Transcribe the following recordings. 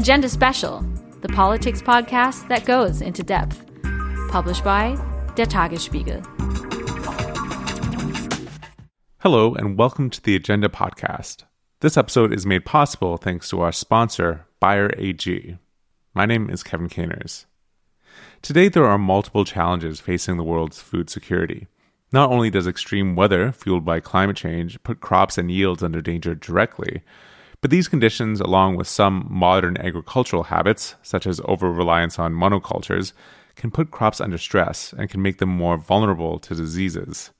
Agenda Special, the politics podcast that goes into depth. Published by Der Tagesspiegel. Hello, and welcome to the Agenda Podcast. This episode is made possible thanks to our sponsor, Bayer AG. My name is Kevin Caners. Today, there are multiple challenges facing the world's food security. Not only does extreme weather fueled by climate change put crops and yields under danger directly, but these conditions, along with some modern agricultural habits, such as over reliance on monocultures, can put crops under stress and can make them more vulnerable to diseases.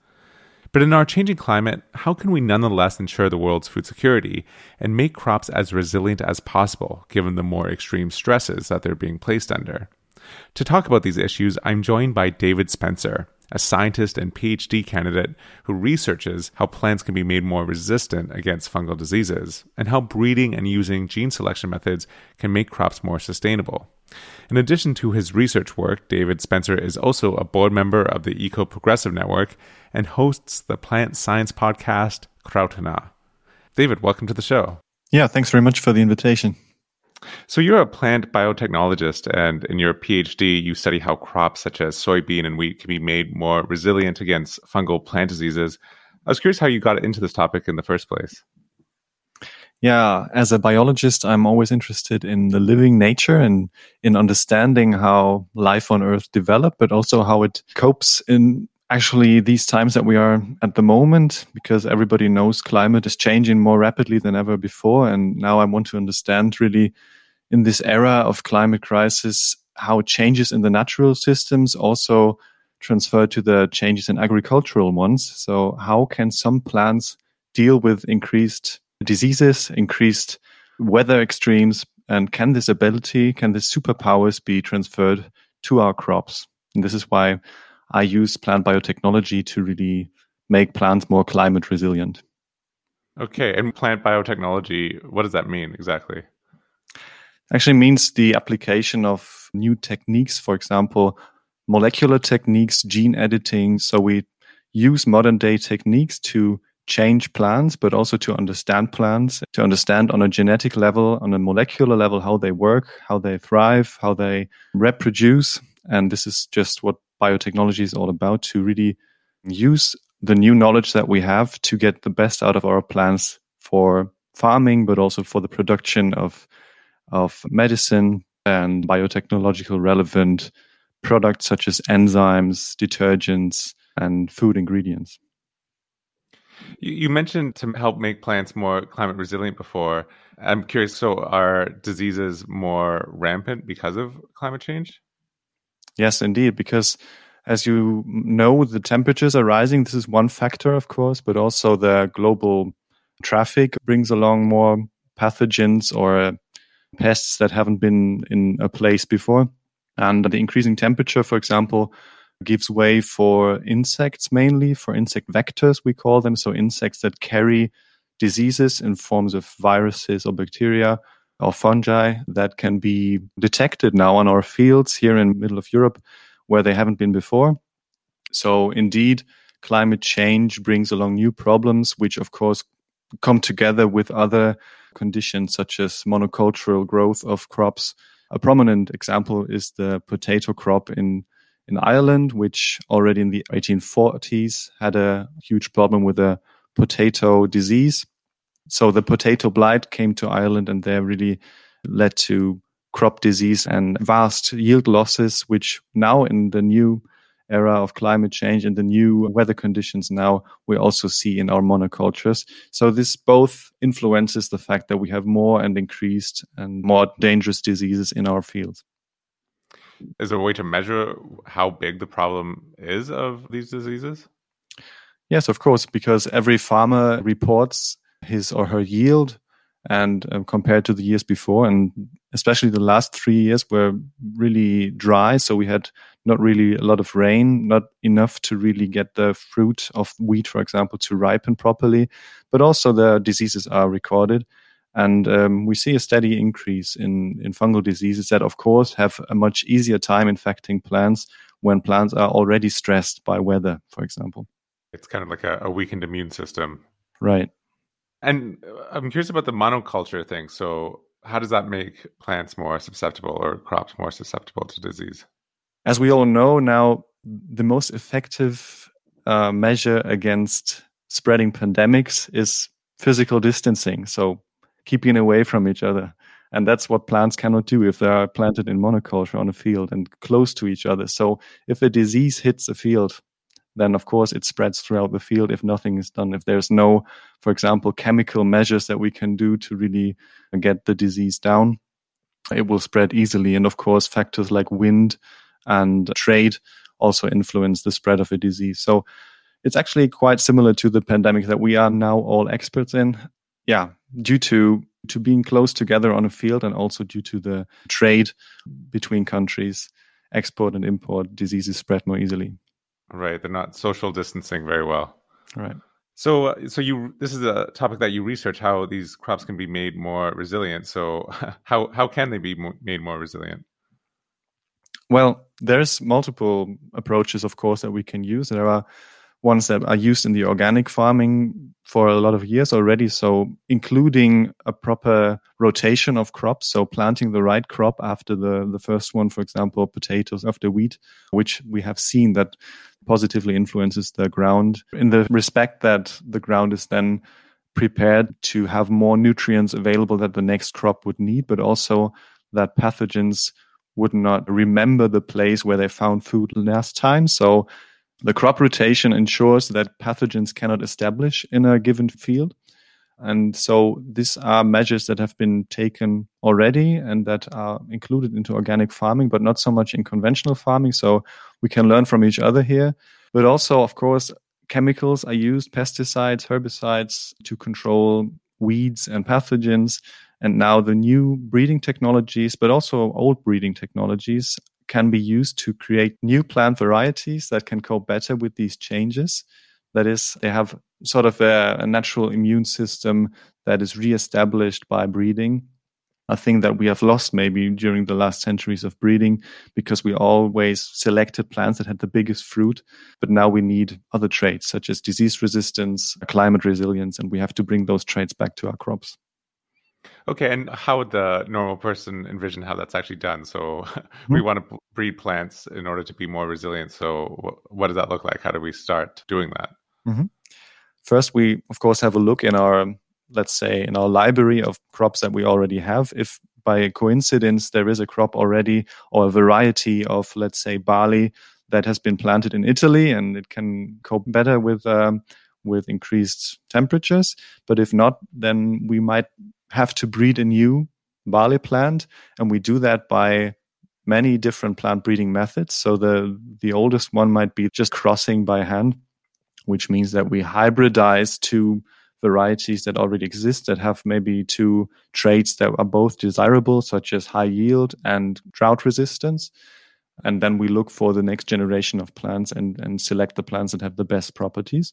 But in our changing climate, how can we nonetheless ensure the world's food security and make crops as resilient as possible given the more extreme stresses that they're being placed under? To talk about these issues, I'm joined by David Spencer, a scientist and PhD candidate who researches how plants can be made more resistant against fungal diseases and how breeding and using gene selection methods can make crops more sustainable. In addition to his research work, David Spencer is also a board member of the Eco Progressive Network and hosts the plant science podcast Krautena. David, welcome to the show. Yeah, thanks very much for the invitation. So you're a plant biotechnologist, and in your PhD, you study how crops such as soybean and wheat can be made more resilient against fungal plant diseases. I was curious how you got into this topic in the first place. Yeah, as a biologist, I'm always interested in the living nature and in understanding how life on Earth developed, but also how it copes in actually these times that we are at the moment, because everybody knows climate is changing more rapidly than ever before. And now I want to understand really in this era of climate crisis, how changes in the natural systems also transfer to the changes in agricultural ones. So how can some plants deal with increased diseases, increased weather extremes, and can this ability, can this superpowers be transferred to our crops? And this is why I use plant biotechnology to really make plants more climate resilient. Okay, and plant biotechnology, what does that mean exactly? Actually means the application of new techniques, for example, molecular techniques, gene editing. So we use modern day techniques to change plants, but also to understand plants, to understand on a genetic level, on a molecular level, how they work, how they thrive, how they reproduce. And this is just what biotechnology is all about to really use the new knowledge that we have to get the best out of our plants for farming, but also for the production of, of medicine and biotechnological relevant products such as enzymes, detergents, and food ingredients. You mentioned to help make plants more climate resilient before. I'm curious, so are diseases more rampant because of climate change? Yes, indeed, because as you know, the temperatures are rising. This is one factor, of course, but also the global traffic brings along more pathogens or uh, pests that haven't been in a place before. And the increasing temperature, for example, gives way for insects mainly, for insect vectors, we call them. So insects that carry diseases in forms of viruses or bacteria or fungi that can be detected now on our fields here in middle of Europe where they haven't been before. So indeed, climate change brings along new problems, which of course come together with other conditions such as monocultural growth of crops. A prominent example is the potato crop in in Ireland, which already in the 1840s had a huge problem with a potato disease. So the potato blight came to Ireland and there really led to crop disease and vast yield losses, which now in the new era of climate change and the new weather conditions now we also see in our monocultures. So this both influences the fact that we have more and increased and more dangerous diseases in our fields. Is there a way to measure how big the problem is of these diseases? Yes, of course, because every farmer reports his or her yield and um, compared to the years before and especially the last three years were really dry so we had not really a lot of rain not enough to really get the fruit of wheat for example to ripen properly but also the diseases are recorded and um, we see a steady increase in, in fungal diseases that, of course, have a much easier time infecting plants when plants are already stressed by weather, for example. It's kind of like a, a weakened immune system. Right. And uh, I'm curious about the monoculture thing. So how does that make plants more susceptible or crops more susceptible to disease? As we all know now, the most effective uh, measure against spreading pandemics is physical distancing. So keeping away from each other. And that's what plants cannot do if they are planted in monoculture on a field and close to each other. So if a disease hits a field, then of course it spreads throughout the field if nothing is done. If there's no, for example, chemical measures that we can do to really get the disease down, it will spread easily. And of course, factors like wind and trade also influence the spread of a disease. So it's actually quite similar to the pandemic that we are now all experts in. Yeah, due to to being close together on a field and also due to the trade between countries, export and import, diseases spread more easily. Right, they're not social distancing very well. Right. So, uh, so you this is a topic that you research how these crops can be made more resilient. So, how how can they be made more resilient? Well, there's multiple approaches, of course, that we can use. There are ones that are used in the organic farming for a lot of years already. So, including a proper rotation of crops. So, planting the right crop after the, the first one, for example, potatoes after wheat, which we have seen that positively influences the ground in the respect that the ground is then prepared to have more nutrients available that the next crop would need, but also that pathogens would not remember the place where they found food last time. So the crop rotation ensures that pathogens cannot establish in a given field. And so these are measures that have been taken already and that are included into organic farming, but not so much in conventional farming. So we can learn from each other here. But also, of course, chemicals are used, pesticides, herbicides to control weeds and pathogens. And now the new breeding technologies, but also old breeding technologies can be used to create new plant varieties that can cope better with these changes. That is, they have sort of a, a natural immune system that is reestablished by breeding. A thing that we have lost maybe during the last centuries of breeding because we always selected plants that had the biggest fruit. But now we need other traits such as disease resistance, climate resilience, and we have to bring those traits back to our crops. Okay, and how would the normal person envision how that's actually done? So mm-hmm. we want to breed plants in order to be more resilient. So what does that look like? How do we start doing that? Mm-hmm. First, we of course have a look in our, let's say, in our library of crops that we already have. If by coincidence there is a crop already or a variety of, let's say, barley that has been planted in Italy and it can cope better with um, with increased temperatures. But if not, then we might have to breed a new barley plant, and we do that by many different plant breeding methods. So the the oldest one might be just crossing by hand, which means that we hybridize two varieties that already exist that have maybe two traits that are both desirable, such as high yield and drought resistance. And then we look for the next generation of plants and, and select the plants that have the best properties.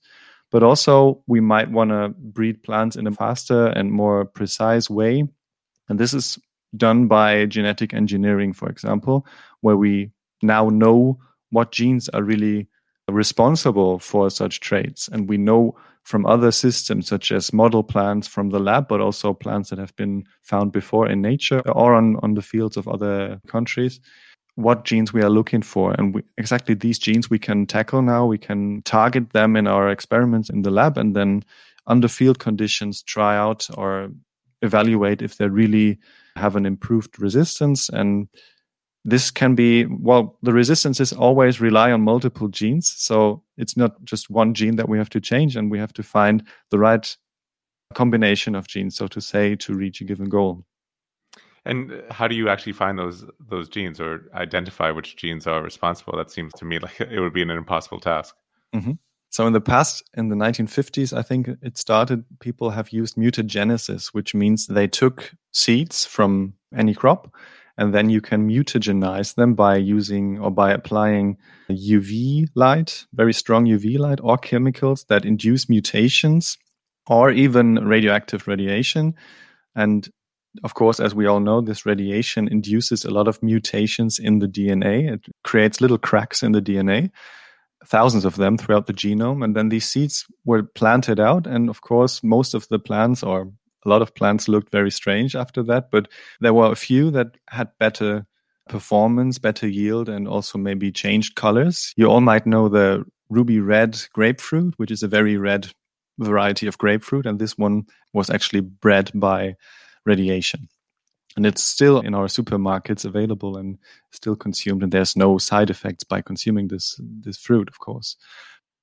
But also, we might want to breed plants in a faster and more precise way. And this is done by genetic engineering, for example, where we now know what genes are really responsible for such traits. And we know from other systems, such as model plants from the lab, but also plants that have been found before in nature or on, on the fields of other countries, what genes we are looking for. And we, exactly these genes we can tackle now. We can target them in our experiments in the lab and then under field conditions try out or evaluate if they really have an improved resistance. And this can be, well, the resistances always rely on multiple genes. So it's not just one gene that we have to change and we have to find the right combination of genes, so to say, to reach a given goal. And how do you actually find those those genes or identify which genes are responsible? That seems to me like it would be an impossible task. Mm-hmm. So in the past, in the 1950s, I think it started. People have used mutagenesis, which means they took seeds from any crop, and then you can mutagenize them by using or by applying UV light, very strong UV light, or chemicals that induce mutations, or even radioactive radiation. And of course, as we all know, this radiation induces a lot of mutations in the DNA. It creates little cracks in the DNA, thousands of them throughout the genome. And then these seeds were planted out. And of course, most of the plants, or a lot of plants looked very strange after that, but there were a few that had better performance, better yield, and also maybe changed colors. You all might know the ruby red grapefruit, which is a very red variety of grapefruit. And this one was actually bred by radiation. And it's still in our supermarkets available and still consumed. And there's no side effects by consuming this, this fruit, of course.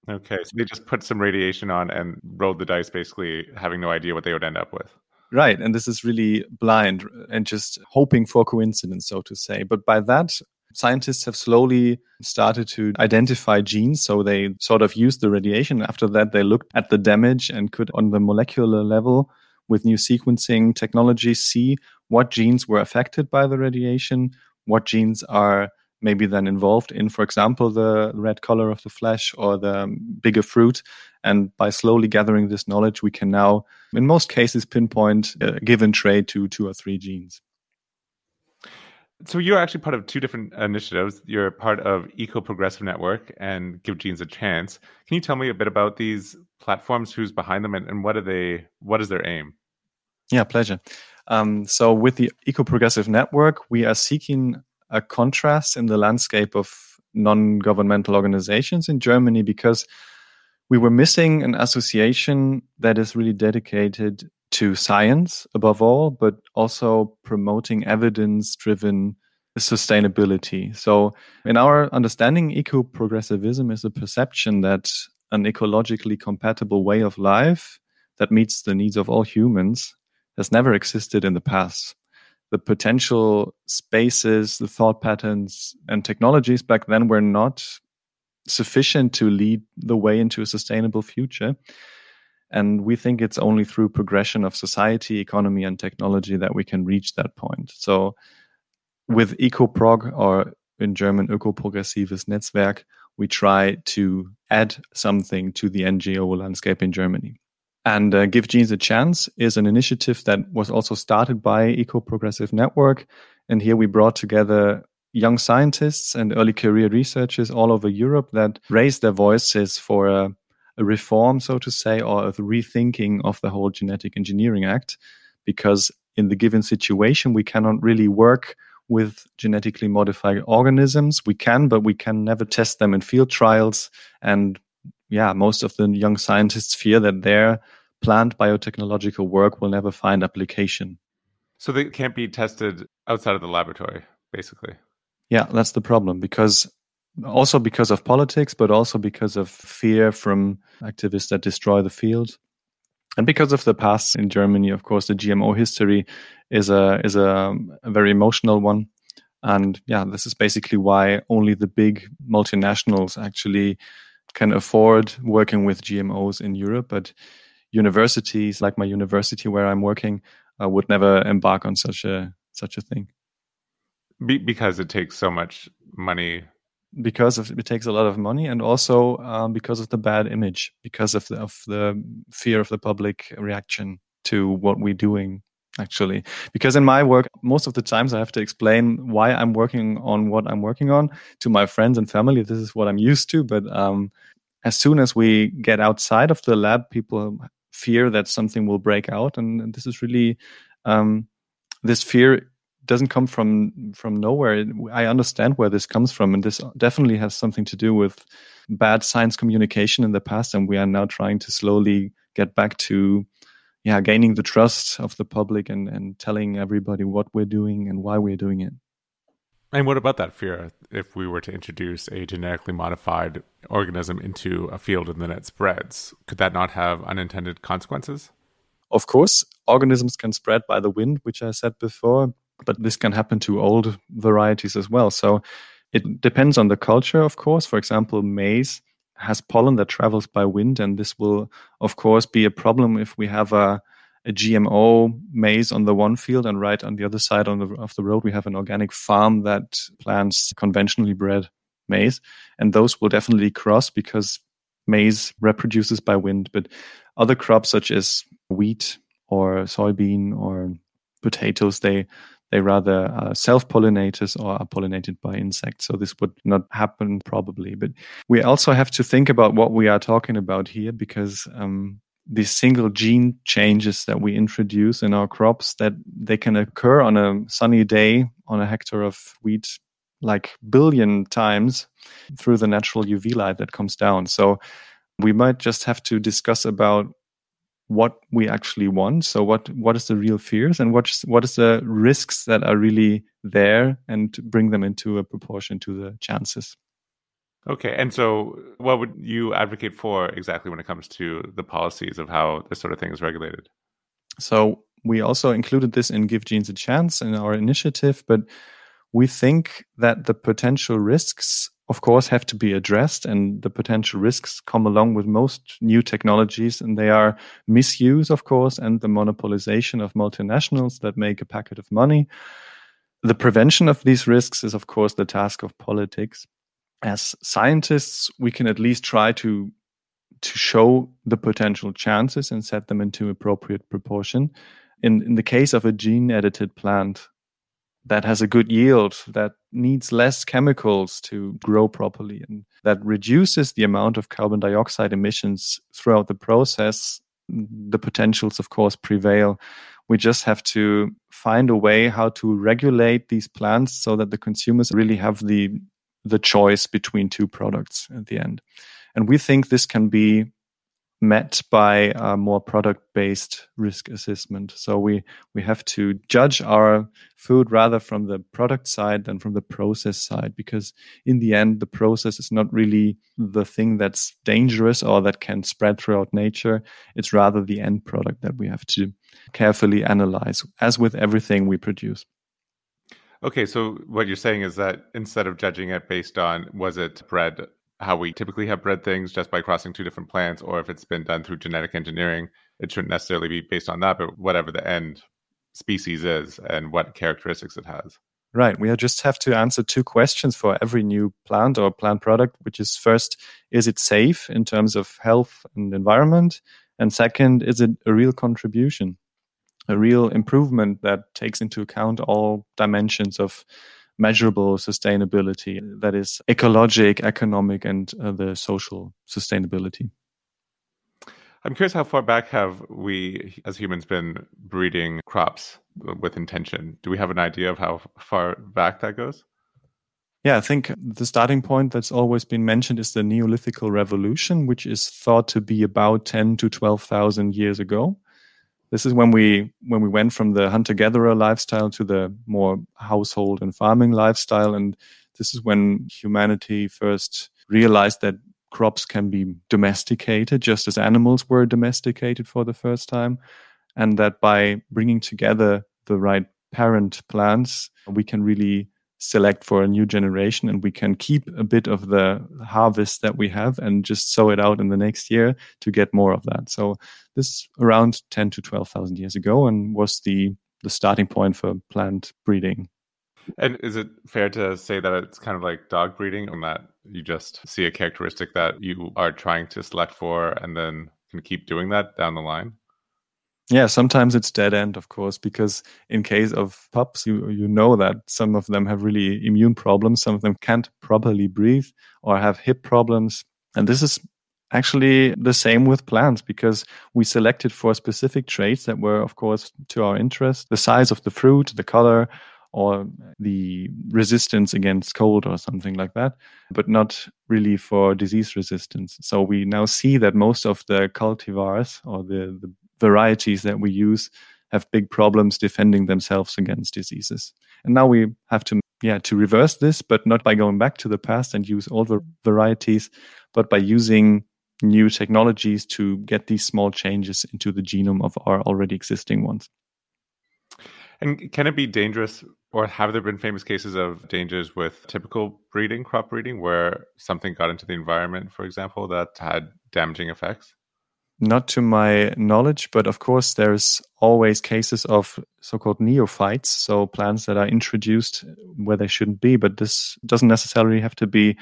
Okay. So they just put some radiation on and rolled the dice, basically having no idea what they would end up with. Right. And this is really blind and just hoping for coincidence, so to say. But by that, scientists have slowly started to identify genes. So they sort of used the radiation. After that, they looked at the damage and could, on the molecular level, with new sequencing technology, see what genes were affected by the radiation, what genes are maybe then involved in, for example, the red color of the flesh or the bigger fruit. And by slowly gathering this knowledge, we can now, in most cases, pinpoint a given trait to two or three genes. So you're actually part of two different initiatives. You're part of Eco Progressive Network and Give Genes a Chance. Can you tell me a bit about these platforms, who's behind them, and, and what are they? What is their aim? Yeah, pleasure. Um, so with the Eco Progressive Network, we are seeking a contrast in the landscape of non-governmental organizations in Germany because we were missing an association that is really dedicated to science above all, but also promoting evidence driven sustainability. So, in our understanding, eco progressivism is a perception that an ecologically compatible way of life that meets the needs of all humans has never existed in the past. The potential spaces, the thought patterns, and technologies back then were not sufficient to lead the way into a sustainable future. And we think it's only through progression of society, economy, and technology that we can reach that point. So with EcoProg, or in German Ökoprogressives Netzwerk, we try to add something to the NGO landscape in Germany. And uh, Give Genes a Chance is an initiative that was also started by Eco Progressive Network. And here we brought together young scientists and early career researchers all over Europe that raised their voices for a a reform, so to say, or a rethinking of the whole Genetic Engineering Act, because in the given situation, we cannot really work with genetically modified organisms. We can, but we can never test them in field trials. And yeah, most of the young scientists fear that their plant biotechnological work will never find application. So they can't be tested outside of the laboratory, basically. Yeah, that's the problem because also because of politics, but also because of fear from activists that destroy the field. And because of the past in Germany, of course, the GMO history is a is a, a very emotional one. And yeah, this is basically why only the big multinationals actually can afford working with GMOs in Europe. But universities like my university where I'm working uh, would never embark on such a such a thing. Be- because it takes so much money because of, it takes a lot of money and also um, because of the bad image because of the, of the fear of the public reaction to what we're doing actually. Because in my work most of the times i have to explain why i'm working on what i'm working on to my friends and family. This is what i'm used to but um, as soon as we get outside of the lab people fear that something will break out and, this is really um, this fear doesn't come from from nowhere. I understand where this comes from, and this definitely has something to do with bad science communication in the past, and we are now trying to slowly get back to yeah gaining the trust of the public and and telling everybody what we're doing and why we're doing it. And what about that fear? If we were to introduce a genetically modified organism into a field and then it spreads, could that not have unintended consequences? Of course, organisms can spread by the wind, which I said before but this can happen to old varieties as well. So it depends on the culture, of course. For example, maize has pollen that travels by wind, and this will, of course, be a problem if we have a, a GMO maize on the one field and right on the other side on the, of the road we have an organic farm that plants conventionally bred maize, and those will definitely cross because maize reproduces by wind. But other crops such as wheat or soybean or potatoes, they they rather are self pollinators or are pollinated by insects. So this would not happen probably. But we also have to think about what we are talking about here because um, these single gene changes that we introduce in our crops that they can occur on a sunny day on a hectare of wheat like billion times through the natural UV light that comes down. So we might just have to discuss about what we actually want. So what what is the real fears and what what is the risks that are really there and bring them into a proportion to the chances. Okay, and so what would you advocate for exactly when it comes to the policies of how this sort of thing is regulated? So we also included this in Give Genes a Chance in our initiative, but we think that the potential risks, of course, have to be addressed, and the potential risks come along with most new technologies, and they are misuse, of course, and the monopolization of multinationals that make a packet of money. The prevention of these risks is, of course, the task of politics. As scientists, we can at least try to to show the potential chances and set them into appropriate proportion. In in the case of a gene edited plant, that has a good yield, that needs less chemicals to grow properly, and that reduces the amount of carbon dioxide emissions throughout the process, the potentials, of course, prevail. We just have to find a way how to regulate these plants so that the consumers really have the the choice between two products at the end. And we think this can be met by a more product based risk assessment. So we, we have to judge our food rather from the product side than from the process side, because in the end, the process is not really the thing that's dangerous or that can spread throughout nature. It's rather the end product that we have to carefully analyze, as with everything we produce. Okay, so what you're saying is that instead of judging it based on was it bred how we typically have bred things just by crossing two different plants, or if it's been done through genetic engineering, it shouldn't necessarily be based on that, but whatever the end species is and what characteristics it has. Right. We just have to answer two questions for every new plant or plant product, which is first, is it safe in terms of health and environment? And second, is it a real contribution, a real improvement that takes into account all dimensions of measurable sustainability that is ecologic, economic, and uh, the social sustainability. I'm curious how far back have we as humans been breeding crops with intention? Do we have an idea of how far back that goes? Yeah, I think the starting point that's always been mentioned is the Neolithic Revolution, which is thought to be about 10 to 12,000 years ago. This is when we when we went from the hunter gatherer lifestyle to the more household and farming lifestyle, and this is when humanity first realized that crops can be domesticated just as animals were domesticated for the first time, and that by bringing together the right parent plants, we can really select for a new generation and we can keep a bit of the harvest that we have and just sow it out in the next year to get more of that. So this around 10 to 12,000 years ago and was the the starting point for plant breeding. And is it fair to say that it's kind of like dog breeding and that you just see a characteristic that you are trying to select for and then can keep doing that down the line? Yeah, sometimes it's dead end, of course, because in case of pups, you you know that some of them have really immune problems, some of them can't properly breathe or have hip problems, and this is actually the same with plants because we selected for specific traits that were, of course, to our interest: the size of the fruit, the color, or the resistance against cold or something like that, but not really for disease resistance. So we now see that most of the cultivars or the, the varieties that we use have big problems defending themselves against diseases. And now we have to yeah to reverse this, but not by going back to the past and use all the varieties, but by using new technologies to get these small changes into the genome of our already existing ones. And can it be dangerous, or have there been famous cases of dangers with typical breeding, crop breeding, where something got into the environment, for example, that had damaging effects? Not to my knowledge, but of course, there's always cases of so called neophytes, so plants that are introduced where they shouldn't be, but this doesn't necessarily have to be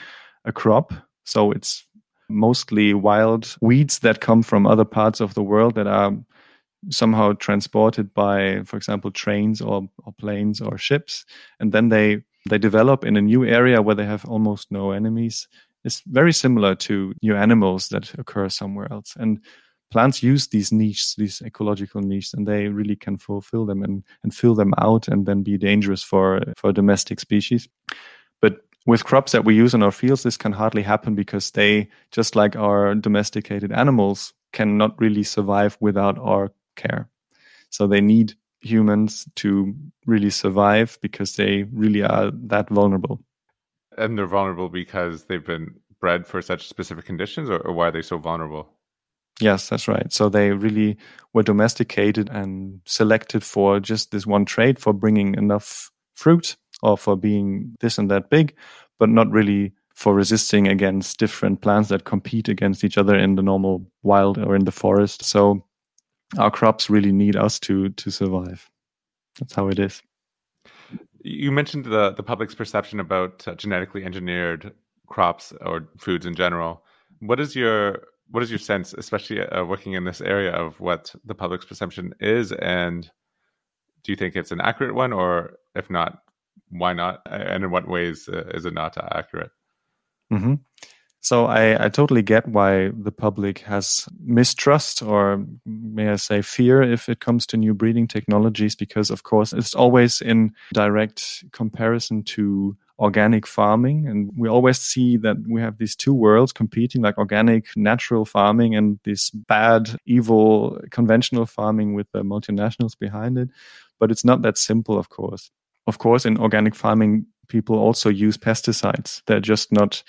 a crop. So it's mostly wild weeds that come from other parts of the world that are somehow transported by, for example, trains or, or planes or ships. And then they, they develop in a new area where they have almost no enemies. It's very similar to new animals that occur somewhere else. And plants use these niches, these ecological niches, and they really can fulfill them and, and fill them out and then be dangerous for, for domestic species. But with crops that we use in our fields, this can hardly happen because they, just like our domesticated animals, cannot really survive without our care. So they need humans to really survive because they really are that vulnerable. And they're vulnerable because they've been bred for such specific conditions, or, or why are they so vulnerable? Yes, that's right. So they really were domesticated and selected for just this one trait for bringing enough fruit or for being this and that big, but not really for resisting against different plants that compete against each other in the normal wild or in the forest. So our crops really need us to to survive. That's how it is. You mentioned the the public's perception about uh, genetically engineered crops or foods in general. What is your what is your sense, especially uh, working in this area, of what the public's perception is, and do you think it's an accurate one, or if not, why not, and in what ways uh, is it not accurate? Mm-hmm. So I, I totally get why the public has mistrust or may I say fear if it comes to new breeding technologies, because of course it's always in direct comparison to organic farming. And we always see that we have these two worlds competing, like organic, natural farming and this bad, evil, conventional farming with the multinationals behind it. But it's not that simple, of course. Of course, in organic farming, people also use pesticides. They're just not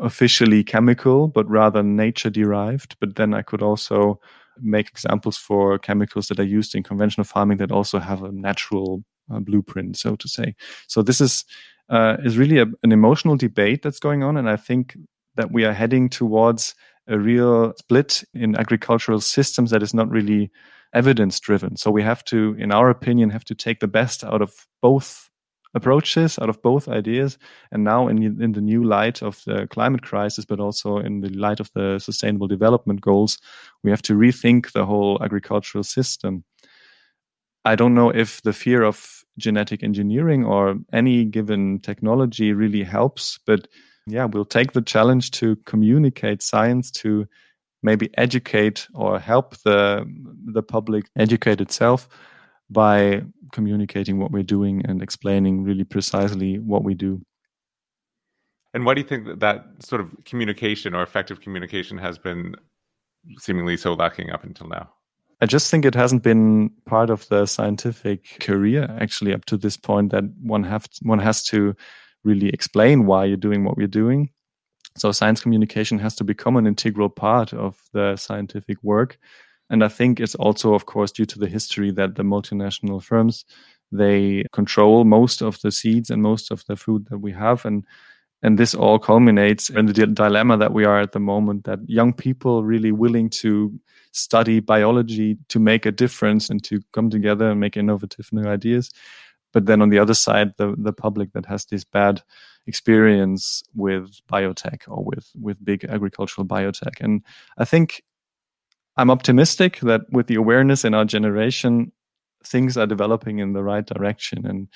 officially chemical, but rather nature derived. But then I could also make examples for chemicals that are used in conventional farming that also have a natural uh, blueprint, so to say. So this is uh, is really a, an emotional debate that's going on, and I think that we are heading towards a real split in agricultural systems that is not really evidence driven. So we have to, in our opinion, have to take the best out of both approaches out of both ideas. And now, in, in the new light of the climate crisis, but also in the light of the sustainable development goals, we have to rethink the whole agricultural system. I don't know if the fear of genetic engineering or any given technology really helps, but yeah, we'll take the challenge to communicate science to maybe educate or help the the public educate itself by communicating what we're doing and explaining really precisely what we do. And why do you think that, that sort of communication or effective communication has been seemingly so lacking up until now? I just think it hasn't been part of the scientific career actually up to this point that one have one has to really explain why you're doing what we're doing. So science communication has to become an integral part of the scientific work and I think it's also, of course, due to the history that the multinational firms they control most of the seeds and most of the food that we have, and and this all culminates in the dilemma that we are at the moment that young people really willing to study biology to make a difference and to come together and make innovative new ideas. But then on the other side the the public that has this bad experience with biotech or with with big agricultural biotech. And i think I'm optimistic that with the awareness in our generation, things are developing in the right direction. And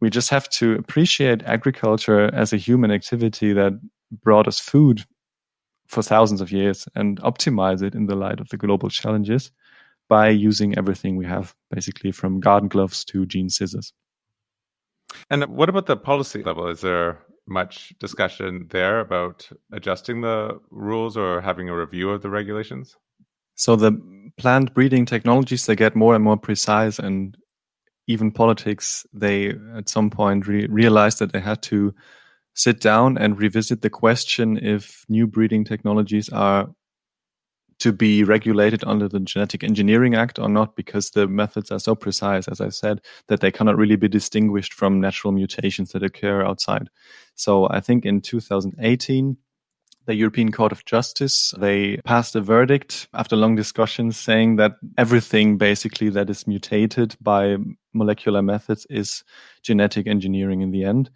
we just have to appreciate agriculture as a human activity that brought us food for thousands of years and optimize it in the light of the global challenges by using everything we have, basically from garden gloves to gene scissors. And what about the policy level? Is there much discussion there about adjusting the rules or having a review of the regulations? So the plant breeding technologies they get more and more precise, and even politics they at some point re- realized that they had to sit down and revisit the question if new breeding technologies are to be regulated under the Genetic Engineering Act or not, because the methods are so precise, as I said, that they cannot really be distinguished from natural mutations that occur outside. So I think in 2018, the European Court of Justice, they passed a verdict after long discussions saying that everything basically that is mutated by molecular methods is genetic engineering in the end.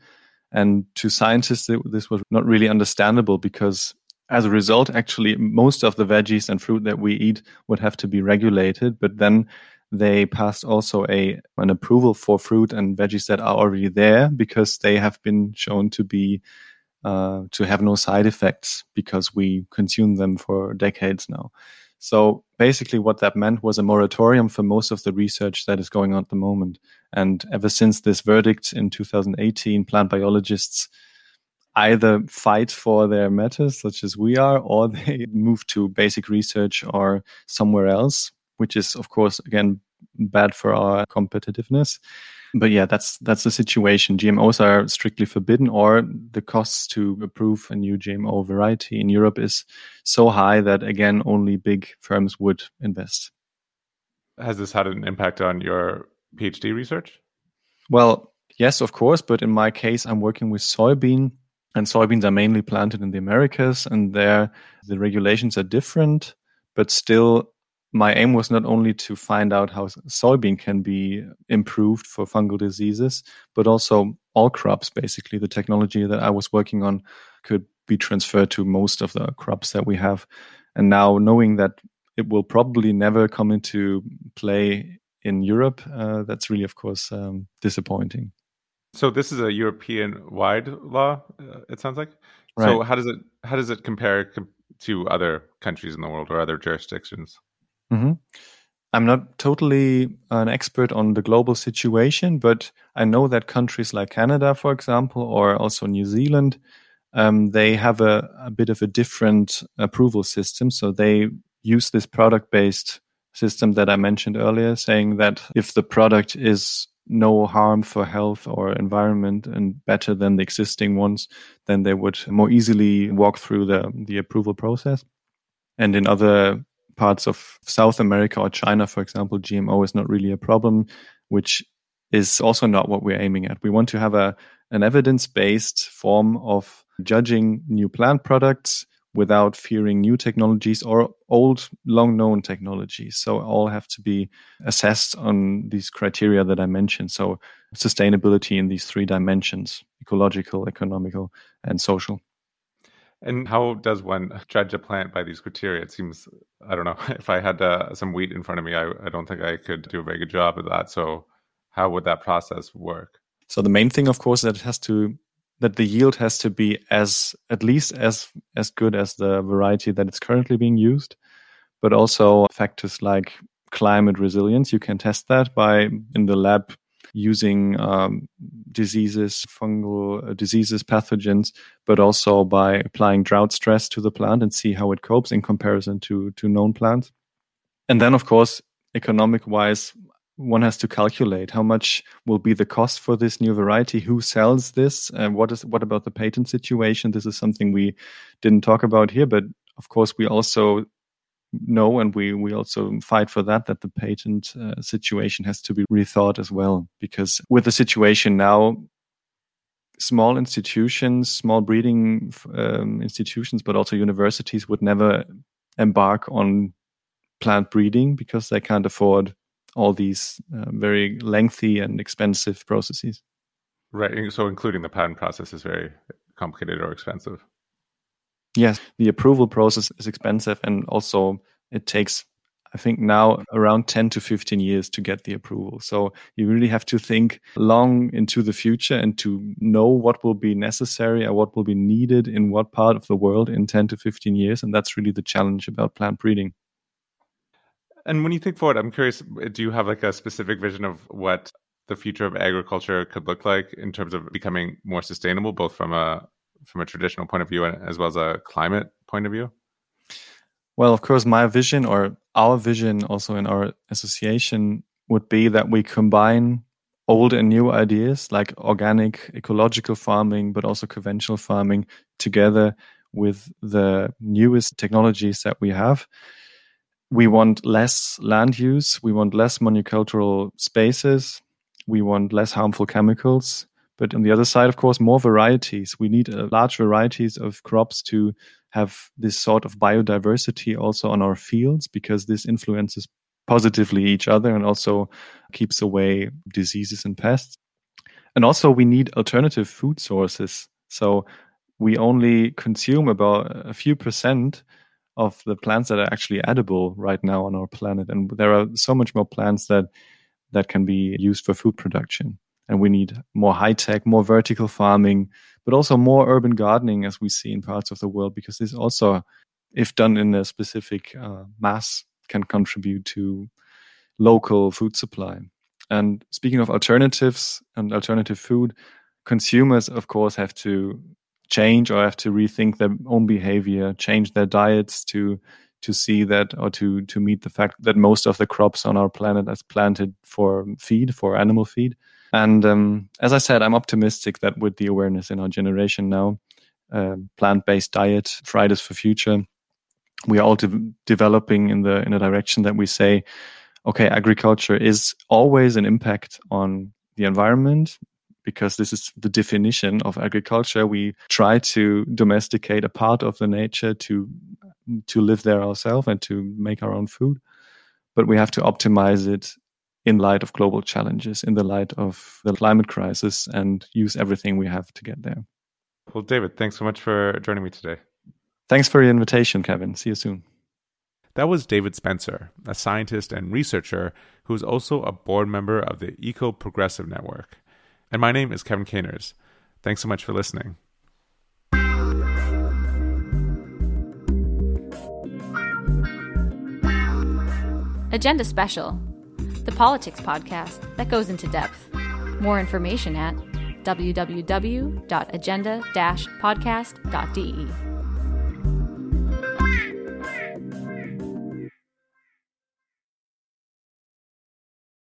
And to scientists, this was not really understandable because as a result, actually, most of the veggies and fruit that we eat would have to be regulated. But then they passed also a an approval for fruit and veggies that are already there because they have been shown to be uh, to have no side effects because we consume them for decades now. So basically, what that meant was a moratorium for most of the research that is going on at the moment. And ever since this verdict in 2018, plant biologists either fight for their matters, such as we are, or they move to basic research or somewhere else, which is, of course, again, bad for our competitiveness. But yeah, that's that's the situation. GMOs are strictly forbidden, or the costs to approve a new GMO variety in Europe is so high that again, only big firms would invest. Has this had an impact on your PhD research? Well, yes, of course. But in my case, I'm working with soybean, and soybeans are mainly planted in the Americas, and there the regulations are different. But still, my aim was not only to find out how soybean can be improved for fungal diseases, but also all crops. Basically, the technology that I was working on could be transferred to most of the crops that we have. And now, knowing that it will probably never come into play in Europe, uh, that's really, of course, um, disappointing. So this is a European-wide law. Uh, it sounds like. Right. So how does it how does it compare com- to other countries in the world or other jurisdictions? Mm-hmm. I'm not totally an expert on the global situation, but I know that countries like Canada, for example, or also New Zealand, um, they have a, a, bit of a different approval system. So they use this product based system that I mentioned earlier, saying that if the product is no harm for health or environment and better than the existing ones, then they would more easily walk through the, the approval process. And in other parts of South America or China, for example, GMO is not really a problem, which is also not what we're aiming at. We want to have a an evidence based form of judging new plant products without fearing new technologies or old, long known technologies. So all have to be assessed on these criteria that I mentioned. So sustainability in these three dimensions ecological, economical, and social. And how does one judge a plant by these criteria? It seems, I don't know, if I had uh, some wheat in front of me, I, I don't think I could do a very good job of that. So, how would that process work? So, the main thing, of course, that it has to that the yield has to be as at least as as good as the variety that it's currently being used but also factors like climate resilience you can test that by in the lab using um, diseases, fungal uh, diseases, pathogens, but also by applying drought stress to the plant and see how it copes in comparison to to known plants. And then, of course, economic wise, one has to calculate how much will be the cost for this new variety, who sells this, and what is what about the patent situation? This is something we didn't talk about here, but of course, we also know and we we also fight for that that the patent uh, situation has to be rethought as well. Because with the situation now small institutions small breeding um, institutions but also universities would never embark on plant breeding because they can't afford all these uh, very lengthy and expensive processes. Right so including the patent process is very complicated or expensive Yes, the approval process is expensive and also it takes I think now around 10 to 15 years to get the approval. So you really have to think long into the future and to know what will be necessary or what will be needed in what part of the world in 10 to 15 years. And that's really the challenge about plant breeding. And when you think forward, I'm curious, do you have like a specific vision of what the future of agriculture could look like in terms of becoming more sustainable, both from a from a traditional point of view as well as a climate point of view? Well, of course, my vision or our vision also in our association would be that we combine old and new ideas like organic, ecological farming, but also conventional farming together with the newest technologies that we have. We want less land use. We want less monocultural spaces. We want less harmful chemicals. But on the other side, of course, more varieties. We need uh, large varieties of crops to have this sort of biodiversity also on our fields because this influences positively each other and also keeps away diseases and pests. And also, we need alternative food sources. So we only consume about a few percent of the plants that are actually edible right now on our planet. And there are so much more plants that that can be used for food production and we need more high tech, more vertical farming, but also more urban gardening as we see in parts of the world, because this also if done in a specific uh, mass, can contribute to local food supply. And speaking of alternatives and alternative food, consumers, of course, have to change or have to rethink their own behavior, change their diets to to see that or to to meet the fact that most of the crops on our planet is planted for feed, for animal feed. And um, as I said, I'm optimistic that with the awareness in our generation now, uh, plant-based diet, Fridays for Future, we are all de- developing in the in a direction that we say, okay, agriculture is always an impact on the environment because this is the definition of agriculture. We try to domesticate a part of the nature to to live there ourselves and to make our own food, but we have to optimize it in light of global challenges, in the light of the climate crisis, and use everything we have to get there. Well, David, thanks so much for joining me today. Thanks for your invitation, Kevin. See you soon. That was David Spencer, a scientist and researcher who is also a board member of the Eco Progressive Network. And my name is Kevin Caners. Thanks so much for listening. Agenda Special, the politics podcast that goes into depth. More information at www.agenda-podcast.de.